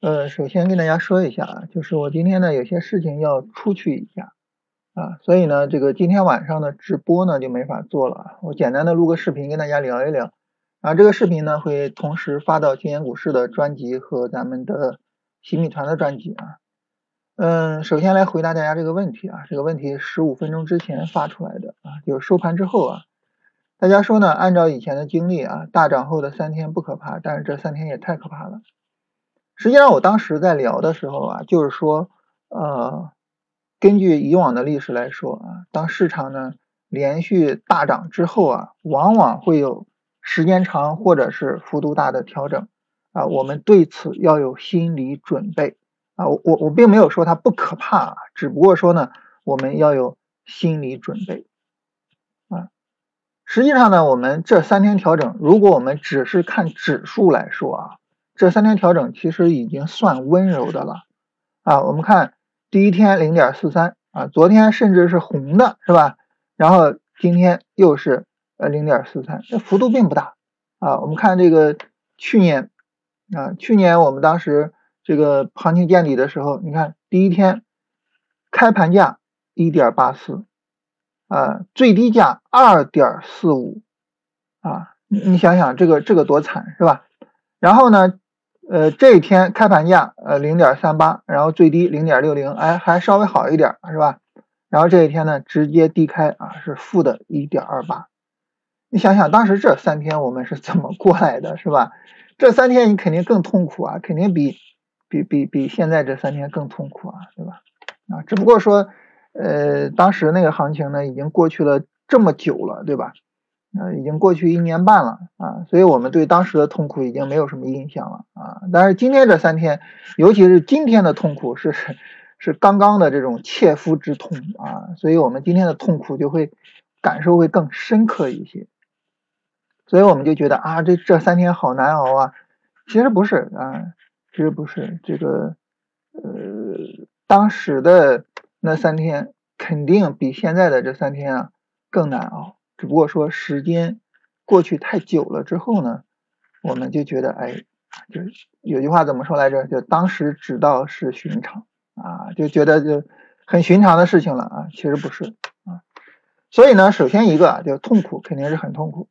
呃，首先跟大家说一下啊，就是我今天呢有些事情要出去一下啊，所以呢这个今天晚上的直播呢就没法做了。我简单的录个视频跟大家聊一聊，啊，这个视频呢会同时发到金言股市的专辑和咱们的新米团的专辑啊。嗯，首先来回答大家这个问题啊，这个问题十五分钟之前发出来的啊，就是收盘之后啊。大家说呢？按照以前的经历啊，大涨后的三天不可怕，但是这三天也太可怕了。实际上，我当时在聊的时候啊，就是说，呃，根据以往的历史来说啊，当市场呢连续大涨之后啊，往往会有时间长或者是幅度大的调整啊，我们对此要有心理准备啊。我我我并没有说它不可怕，只不过说呢，我们要有心理准备啊。实际上呢，我们这三天调整，如果我们只是看指数来说啊，这三天调整其实已经算温柔的了啊。我们看第一天零点四三啊，昨天甚至是红的，是吧？然后今天又是呃零点四三，这幅度并不大啊。我们看这个去年啊，去年我们当时这个行情见底的时候，你看第一天开盘价一点八四。啊，最低价二点四五，啊，你你想想这个这个多惨是吧？然后呢，呃，这一天开盘价呃零点三八，然后最低零点六零，哎，还稍微好一点是吧？然后这一天呢，直接低开啊，是负的一点二八。你想想当时这三天我们是怎么过来的，是吧？这三天你肯定更痛苦啊，肯定比比比比现在这三天更痛苦啊，对吧？啊，只不过说。呃，当时那个行情呢，已经过去了这么久了，对吧？啊，已经过去一年半了啊，所以我们对当时的痛苦已经没有什么印象了啊。但是今天这三天，尤其是今天的痛苦是是刚刚的这种切肤之痛啊，所以我们今天的痛苦就会感受会更深刻一些。所以我们就觉得啊，这这三天好难熬啊。其实不是啊，其实不是这个呃，当时的。那三天肯定比现在的这三天啊更难熬，只不过说时间过去太久了之后呢，我们就觉得哎，就是有句话怎么说来着？就当时知道是寻常啊，就觉得就很寻常的事情了啊，其实不是啊。所以呢，首先一个就痛苦肯定是很痛苦，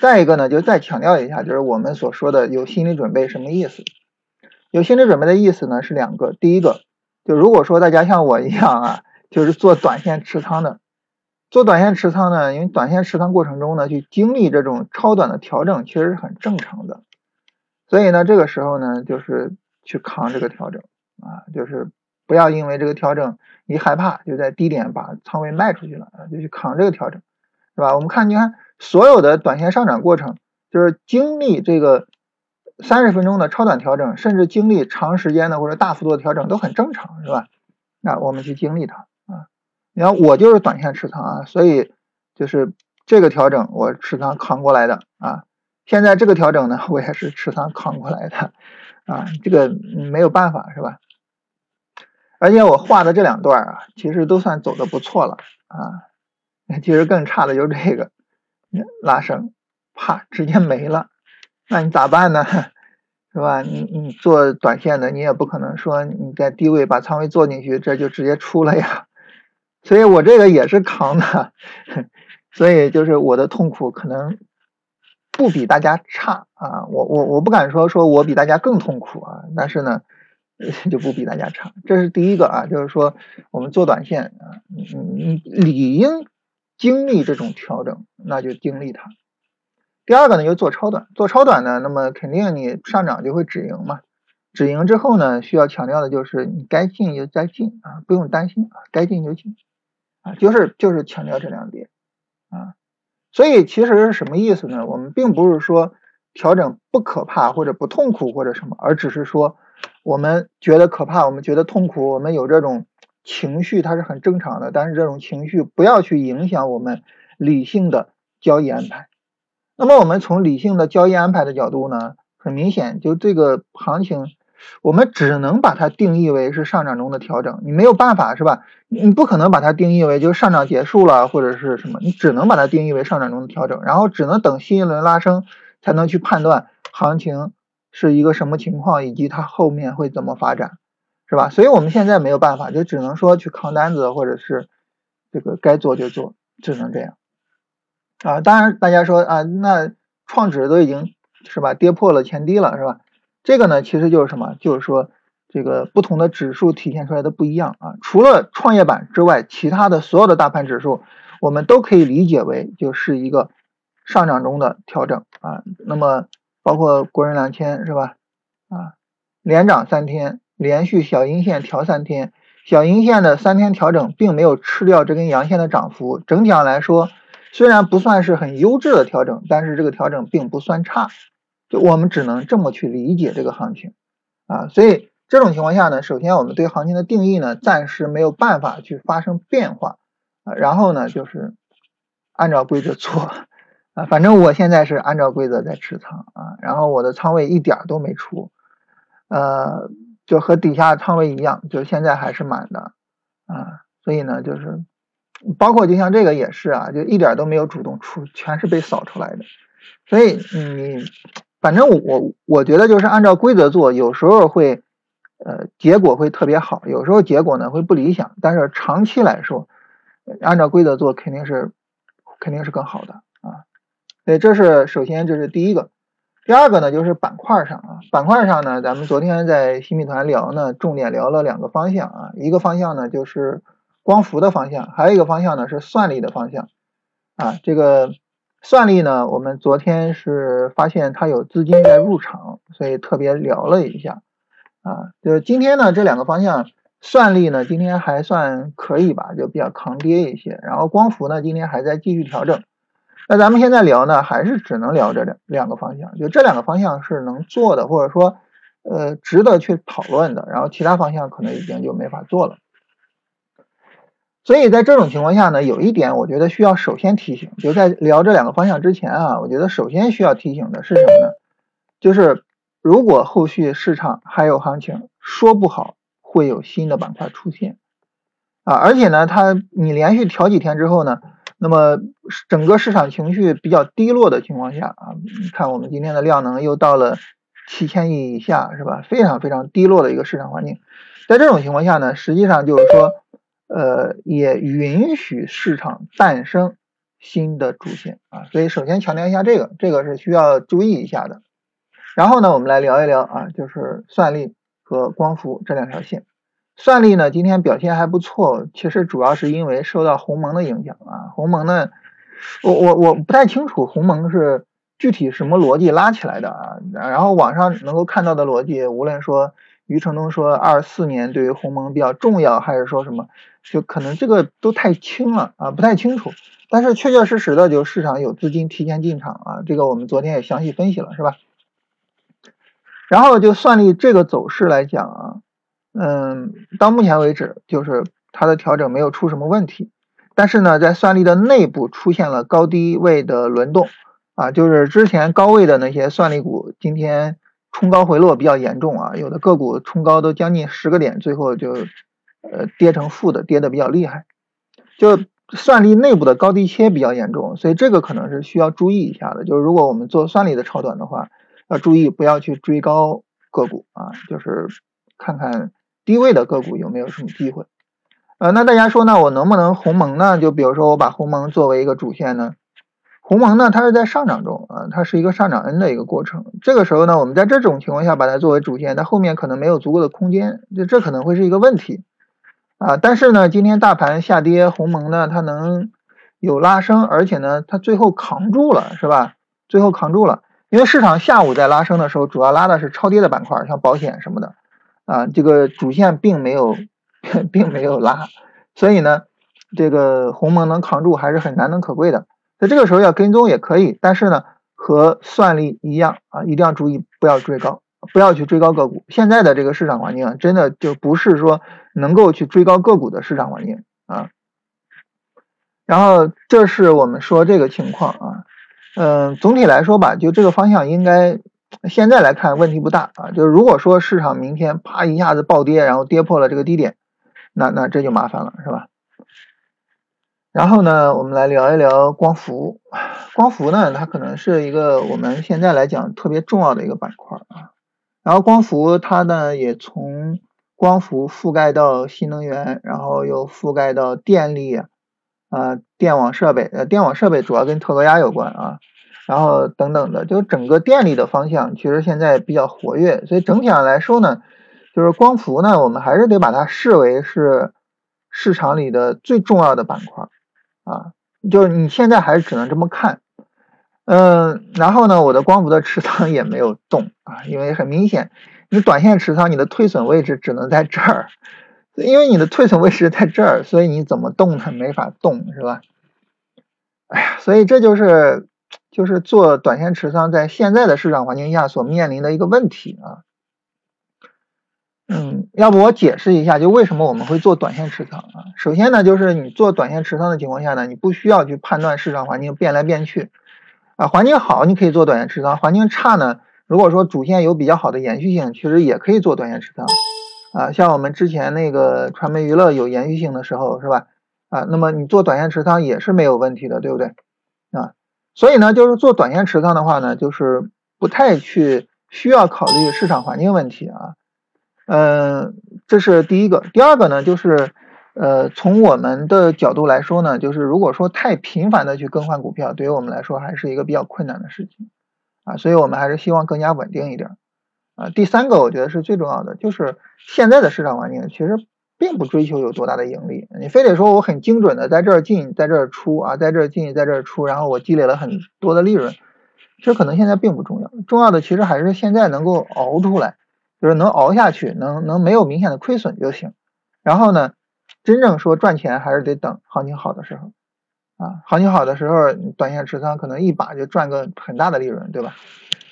再一个呢就再强调一下，就是我们所说的有心理准备什么意思？有心理准备的意思呢是两个，第一个。就如果说大家像我一样啊，就是做短线持仓的，做短线持仓呢，因为短线持仓过程中呢，去经历这种超短的调整，其实是很正常的。所以呢，这个时候呢，就是去扛这个调整啊，就是不要因为这个调整一害怕，就在低点把仓位卖出去了啊，就去扛这个调整，是吧？我们看，你看所有的短线上涨过程，就是经历这个。三十分钟的超短调整，甚至经历长时间的或者大幅度的调整都很正常，是吧？那我们去经历它。你看我就是短线持仓啊，所以就是这个调整我持仓扛过来的啊。现在这个调整呢，我也是持仓扛过来的啊。这个没有办法，是吧？而且我画的这两段啊，其实都算走的不错了啊。其实更差的就是这个拉升，啪，直接没了。那你咋办呢？是吧？你你做短线的，你也不可能说你在低位把仓位做进去，这就直接出了呀。所以我这个也是扛的，所以就是我的痛苦可能不比大家差啊。我我我不敢说说我比大家更痛苦啊，但是呢，就不比大家差。这是第一个啊，就是说我们做短线啊，你你理应经历这种调整，那就经历它。第二个呢，就做超短，做超短呢，那么肯定你上涨就会止盈嘛，止盈之后呢，需要强调的就是你该进就再进啊，不用担心啊，该进就进就是就是强调这两点啊，所以其实是什么意思呢？我们并不是说调整不可怕或者不痛苦或者什么，而只是说我们觉得可怕，我们觉得痛苦，我们有这种情绪，它是很正常的，但是这种情绪不要去影响我们理性的交易安排。那么我们从理性的交易安排的角度呢，很明显，就这个行情，我们只能把它定义为是上涨中的调整，你没有办法是吧？你不可能把它定义为就是上涨结束了或者是什么，你只能把它定义为上涨中的调整，然后只能等新一轮拉升才能去判断行情是一个什么情况，以及它后面会怎么发展，是吧？所以我们现在没有办法，就只能说去扛单子，或者是这个该做就做，只能这样。啊，当然大家说啊，那创指都已经是吧跌破了前低了，是吧？这个呢，其实就是什么？就是说这个不同的指数体现出来的不一样啊。除了创业板之外，其他的所有的大盘指数，我们都可以理解为就是一个上涨中的调整啊。那么包括国人两千是吧？啊，连涨三天，连续小阴线调三天，小阴线的三天调整并没有吃掉这根阳线的涨幅，整体上来说。虽然不算是很优质的调整，但是这个调整并不算差，就我们只能这么去理解这个行情啊。所以这种情况下呢，首先我们对行情的定义呢，暂时没有办法去发生变化啊。然后呢，就是按照规则做啊。反正我现在是按照规则在持仓啊，然后我的仓位一点都没出，呃，就和底下仓位一样，就是现在还是满的啊。所以呢，就是。包括就像这个也是啊，就一点都没有主动出，全是被扫出来的。所以你反正我我觉得就是按照规则做，有时候会呃结果会特别好，有时候结果呢会不理想。但是长期来说，按照规则做肯定是肯定是更好的啊。所以这是首先这是第一个，第二个呢就是板块上啊，板块上呢咱们昨天在新米团聊呢，重点聊了两个方向啊，一个方向呢就是。光伏的方向，还有一个方向呢是算力的方向，啊，这个算力呢，我们昨天是发现它有资金在入场，所以特别聊了一下，啊，就今天呢这两个方向，算力呢今天还算可以吧，就比较抗跌一些，然后光伏呢今天还在继续调整，那咱们现在聊呢，还是只能聊这两两个方向，就这两个方向是能做的，或者说呃值得去讨论的，然后其他方向可能已经就没法做了。所以在这种情况下呢，有一点我觉得需要首先提醒，就在聊这两个方向之前啊，我觉得首先需要提醒的是什么呢？就是如果后续市场还有行情，说不好会有新的板块出现啊，而且呢，它你连续调几天之后呢，那么整个市场情绪比较低落的情况下啊，你看我们今天的量能又到了七千亿以下，是吧？非常非常低落的一个市场环境，在这种情况下呢，实际上就是说。呃，也允许市场诞生新的主线啊，所以首先强调一下这个，这个是需要注意一下的。然后呢，我们来聊一聊啊，就是算力和光伏这两条线。算力呢，今天表现还不错，其实主要是因为受到鸿蒙的影响啊。鸿蒙呢，我我我不太清楚鸿蒙是具体什么逻辑拉起来的啊。然后网上能够看到的逻辑，无论说。余承东说，二四年对于鸿蒙比较重要，还是说什么？就可能这个都太轻了啊，不太清楚。但是确确实实的，就市场有资金提前进场啊，这个我们昨天也详细分析了，是吧？然后就算力这个走势来讲啊，嗯，到目前为止，就是它的调整没有出什么问题。但是呢，在算力的内部出现了高低位的轮动啊，就是之前高位的那些算力股，今天。冲高回落比较严重啊，有的个股冲高都将近十个点，最后就呃跌成负的，跌的比较厉害。就算力内部的高低切比较严重，所以这个可能是需要注意一下的。就是如果我们做算力的超短的话，要注意不要去追高个股啊，就是看看低位的个股有没有什么机会。呃，那大家说呢，我能不能鸿蒙呢？就比如说我把鸿蒙作为一个主线呢？鸿蒙呢，它是在上涨中啊，它是一个上涨 N 的一个过程。这个时候呢，我们在这种情况下把它作为主线，它后面可能没有足够的空间，就这可能会是一个问题啊。但是呢，今天大盘下跌，鸿蒙呢它能有拉升，而且呢它最后扛住了，是吧？最后扛住了，因为市场下午在拉升的时候，主要拉的是超跌的板块，像保险什么的啊，这个主线并没有 并没有拉，所以呢，这个鸿蒙能扛住还是很难能可贵的。在这个时候要跟踪也可以，但是呢，和算力一样啊，一定要注意不要追高，不要去追高个股。现在的这个市场环境啊，真的就不是说能够去追高个股的市场环境啊。然后这是我们说这个情况啊，嗯，总体来说吧，就这个方向应该现在来看问题不大啊。就是如果说市场明天啪一下子暴跌，然后跌破了这个低点，那那这就麻烦了，是吧？然后呢，我们来聊一聊光伏。光伏呢，它可能是一个我们现在来讲特别重要的一个板块啊。然后光伏它呢也从光伏覆盖到新能源，然后又覆盖到电力啊、电网设备，呃，电网设备主要跟特高压有关啊，然后等等的，就整个电力的方向其实现在比较活跃，所以整体上来说呢，就是光伏呢，我们还是得把它视为是市场里的最重要的板块啊，就是你现在还只能这么看。嗯，然后呢，我的光伏的持仓也没有动啊，因为很明显，你短线持仓，你的退损位置只能在这儿，因为你的退损位置在这儿，所以你怎么动它没法动，是吧？哎呀，所以这就是就是做短线持仓在现在的市场环境下所面临的一个问题啊。嗯，要不我解释一下，就为什么我们会做短线持仓啊？首先呢，就是你做短线持仓的情况下呢，你不需要去判断市场环境变来变去。啊，环境好你可以做短线持仓，环境差呢，如果说主线有比较好的延续性，其实也可以做短线持仓。啊，像我们之前那个传媒娱乐有延续性的时候，是吧？啊，那么你做短线持仓也是没有问题的，对不对？啊，所以呢，就是做短线持仓的话呢，就是不太去需要考虑市场环境问题啊。嗯，这是第一个。第二个呢，就是。呃，从我们的角度来说呢，就是如果说太频繁的去更换股票，对于我们来说还是一个比较困难的事情啊，所以我们还是希望更加稳定一点啊。第三个，我觉得是最重要的，就是现在的市场环境其实并不追求有多大的盈利，你非得说我很精准的在这儿进，在这儿出啊，在这儿进，在这儿出，然后我积累了很多的利润，其实可能现在并不重要，重要的其实还是现在能够熬出来，就是能熬下去，能能没有明显的亏损就行，然后呢。真正说赚钱还是得等行情好的时候，啊，行情好的时候，短线持仓可能一把就赚个很大的利润，对吧？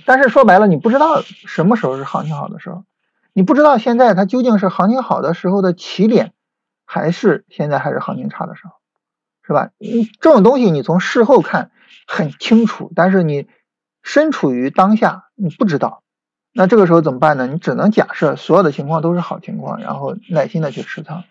但是说白了，你不知道什么时候是行情好的时候，你不知道现在它究竟是行情好的时候的起点，还是现在还是行情差的时候，是吧？你这种东西你从事后看很清楚，但是你身处于当下，你不知道，那这个时候怎么办呢？你只能假设所有的情况都是好情况，然后耐心的去持仓。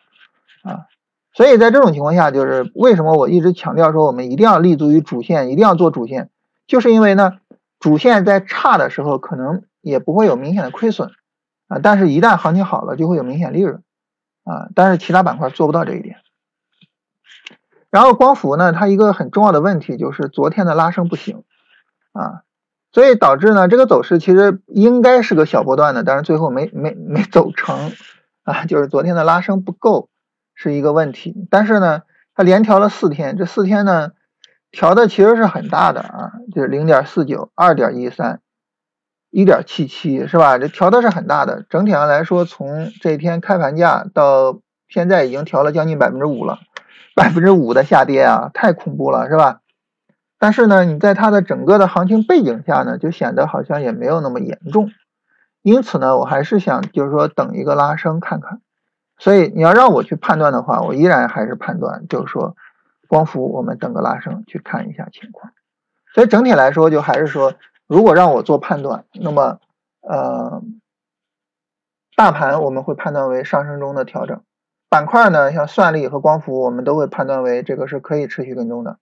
啊，所以在这种情况下，就是为什么我一直强调说我们一定要立足于主线，一定要做主线，就是因为呢，主线在差的时候可能也不会有明显的亏损啊，但是一旦行情好了，就会有明显利润啊，但是其他板块做不到这一点。然后光伏呢，它一个很重要的问题就是昨天的拉升不行啊，所以导致呢这个走势其实应该是个小波段的，但是最后没没没走成啊，就是昨天的拉升不够。是一个问题，但是呢，它连调了四天，这四天呢，调的其实是很大的啊，就是零点四九、二点一三、一点七七，是吧？这调的是很大的。整体上来说，从这一天开盘价到现在已经调了将近百分之五了，百分之五的下跌啊，太恐怖了，是吧？但是呢，你在它的整个的行情背景下呢，就显得好像也没有那么严重。因此呢，我还是想就是说等一个拉升看看。所以你要让我去判断的话，我依然还是判断，就是说，光伏我们等个拉升去看一下情况。所以整体来说，就还是说，如果让我做判断，那么，呃，大盘我们会判断为上升中的调整，板块呢，像算力和光伏，我们都会判断为这个是可以持续跟踪的，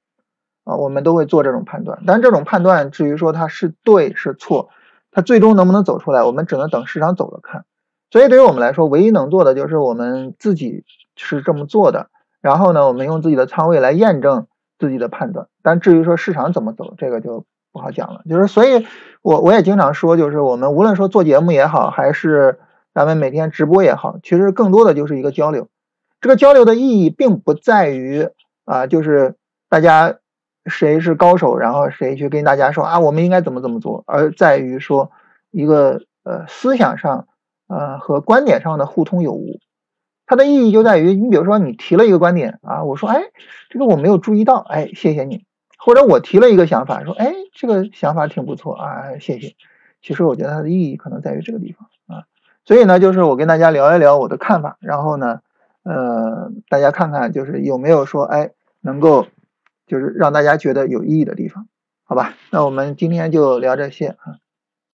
啊，我们都会做这种判断。但这种判断至于说它是对是错，它最终能不能走出来，我们只能等市场走了看。所以对于我们来说，唯一能做的就是我们自己是这么做的，然后呢，我们用自己的仓位来验证自己的判断。但至于说市场怎么走，这个就不好讲了。就是所以，我我也经常说，就是我们无论说做节目也好，还是咱们每天直播也好，其实更多的就是一个交流。这个交流的意义并不在于啊，就是大家谁是高手，然后谁去跟大家说啊，我们应该怎么怎么做，而在于说一个呃思想上。呃，和观点上的互通有无，它的意义就在于，你比如说你提了一个观点啊，我说，哎，这个我没有注意到，哎，谢谢你，或者我提了一个想法，说，哎，这个想法挺不错啊，谢谢。其实我觉得它的意义可能在于这个地方啊，所以呢，就是我跟大家聊一聊我的看法，然后呢，呃，大家看看就是有没有说，哎，能够就是让大家觉得有意义的地方，好吧？那我们今天就聊这些啊。